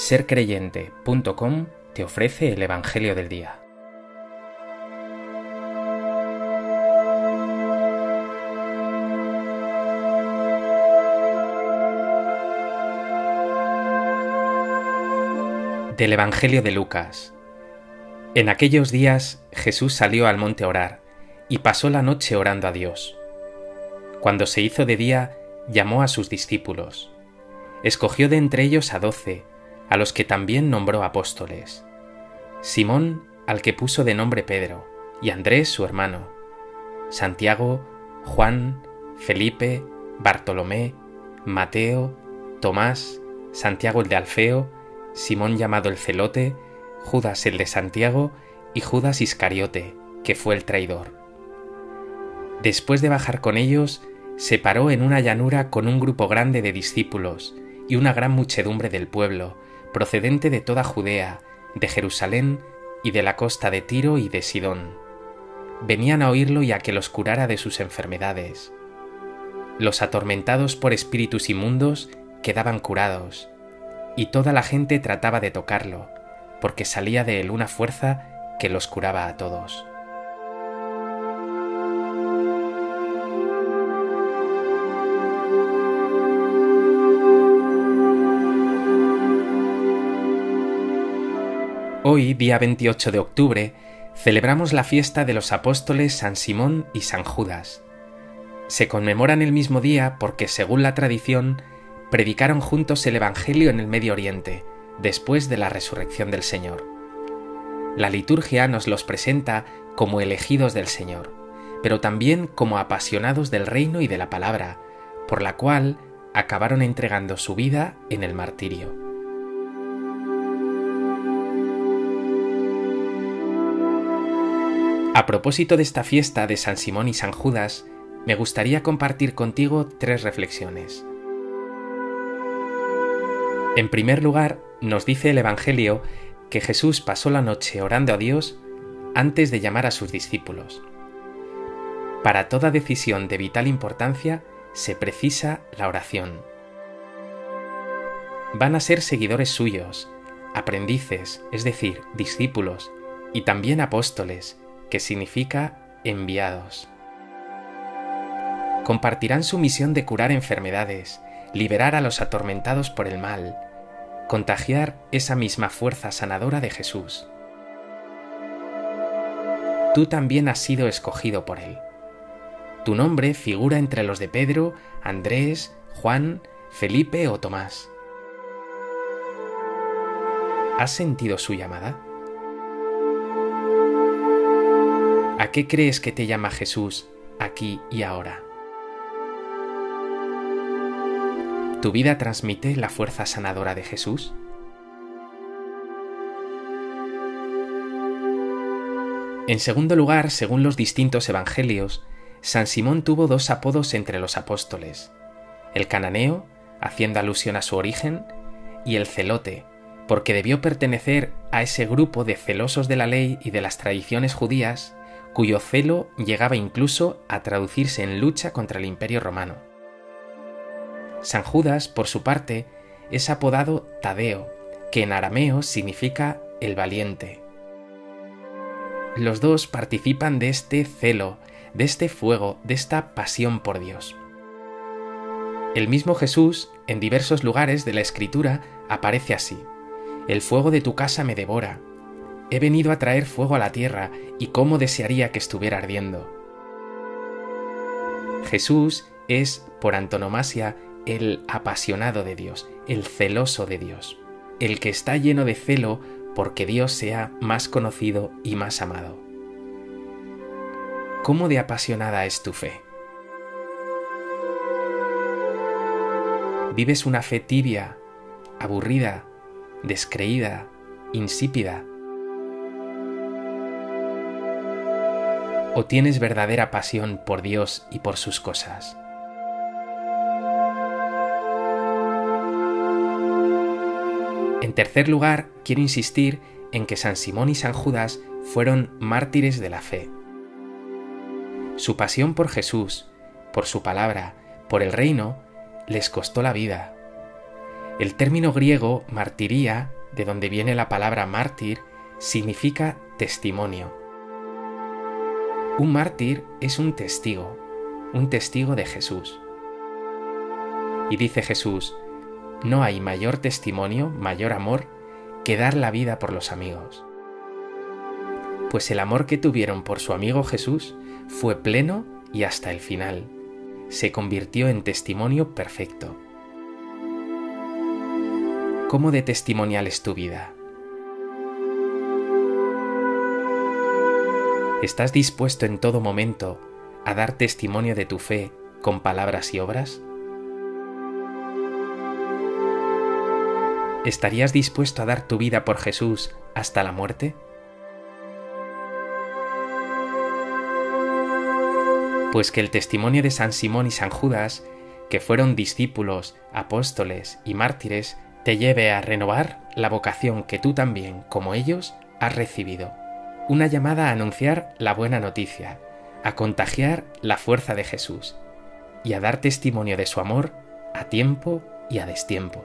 sercreyente.com te ofrece el Evangelio del Día. Del Evangelio de Lucas. En aquellos días Jesús salió al monte a orar y pasó la noche orando a Dios. Cuando se hizo de día, llamó a sus discípulos. Escogió de entre ellos a doce, a los que también nombró apóstoles. Simón, al que puso de nombre Pedro, y Andrés su hermano, Santiago, Juan, Felipe, Bartolomé, Mateo, Tomás, Santiago el de Alfeo, Simón llamado el Celote, Judas el de Santiago y Judas Iscariote, que fue el traidor. Después de bajar con ellos, se paró en una llanura con un grupo grande de discípulos y una gran muchedumbre del pueblo, procedente de toda Judea, de Jerusalén y de la costa de Tiro y de Sidón. Venían a oírlo y a que los curara de sus enfermedades. Los atormentados por espíritus inmundos quedaban curados, y toda la gente trataba de tocarlo, porque salía de él una fuerza que los curaba a todos. Hoy, día 28 de octubre, celebramos la fiesta de los apóstoles San Simón y San Judas. Se conmemoran el mismo día porque, según la tradición, predicaron juntos el Evangelio en el Medio Oriente, después de la resurrección del Señor. La liturgia nos los presenta como elegidos del Señor, pero también como apasionados del reino y de la palabra, por la cual acabaron entregando su vida en el martirio. A propósito de esta fiesta de San Simón y San Judas, me gustaría compartir contigo tres reflexiones. En primer lugar, nos dice el Evangelio que Jesús pasó la noche orando a Dios antes de llamar a sus discípulos. Para toda decisión de vital importancia se precisa la oración. Van a ser seguidores suyos, aprendices, es decir, discípulos, y también apóstoles, que significa enviados. Compartirán su misión de curar enfermedades, liberar a los atormentados por el mal, contagiar esa misma fuerza sanadora de Jesús. Tú también has sido escogido por Él. Tu nombre figura entre los de Pedro, Andrés, Juan, Felipe o Tomás. ¿Has sentido su llamada? ¿A qué crees que te llama Jesús aquí y ahora? ¿Tu vida transmite la fuerza sanadora de Jesús? En segundo lugar, según los distintos evangelios, San Simón tuvo dos apodos entre los apóstoles, el cananeo, haciendo alusión a su origen, y el celote, porque debió pertenecer a ese grupo de celosos de la ley y de las tradiciones judías cuyo celo llegaba incluso a traducirse en lucha contra el imperio romano. San Judas, por su parte, es apodado Tadeo, que en arameo significa el valiente. Los dos participan de este celo, de este fuego, de esta pasión por Dios. El mismo Jesús, en diversos lugares de la Escritura, aparece así. El fuego de tu casa me devora, He venido a traer fuego a la tierra y cómo desearía que estuviera ardiendo. Jesús es, por antonomasia, el apasionado de Dios, el celoso de Dios, el que está lleno de celo porque Dios sea más conocido y más amado. ¿Cómo de apasionada es tu fe? ¿Vives una fe tibia, aburrida, descreída, insípida? O tienes verdadera pasión por Dios y por sus cosas? En tercer lugar, quiero insistir en que San Simón y San Judas fueron mártires de la fe. Su pasión por Jesús, por su palabra, por el reino, les costó la vida. El término griego martiría, de donde viene la palabra mártir, significa testimonio. Un mártir es un testigo, un testigo de Jesús. Y dice Jesús, no hay mayor testimonio, mayor amor, que dar la vida por los amigos. Pues el amor que tuvieron por su amigo Jesús fue pleno y hasta el final. Se convirtió en testimonio perfecto. ¿Cómo de testimonial es tu vida? ¿Estás dispuesto en todo momento a dar testimonio de tu fe con palabras y obras? ¿Estarías dispuesto a dar tu vida por Jesús hasta la muerte? Pues que el testimonio de San Simón y San Judas, que fueron discípulos, apóstoles y mártires, te lleve a renovar la vocación que tú también, como ellos, has recibido una llamada a anunciar la buena noticia, a contagiar la fuerza de Jesús y a dar testimonio de su amor a tiempo y a destiempo.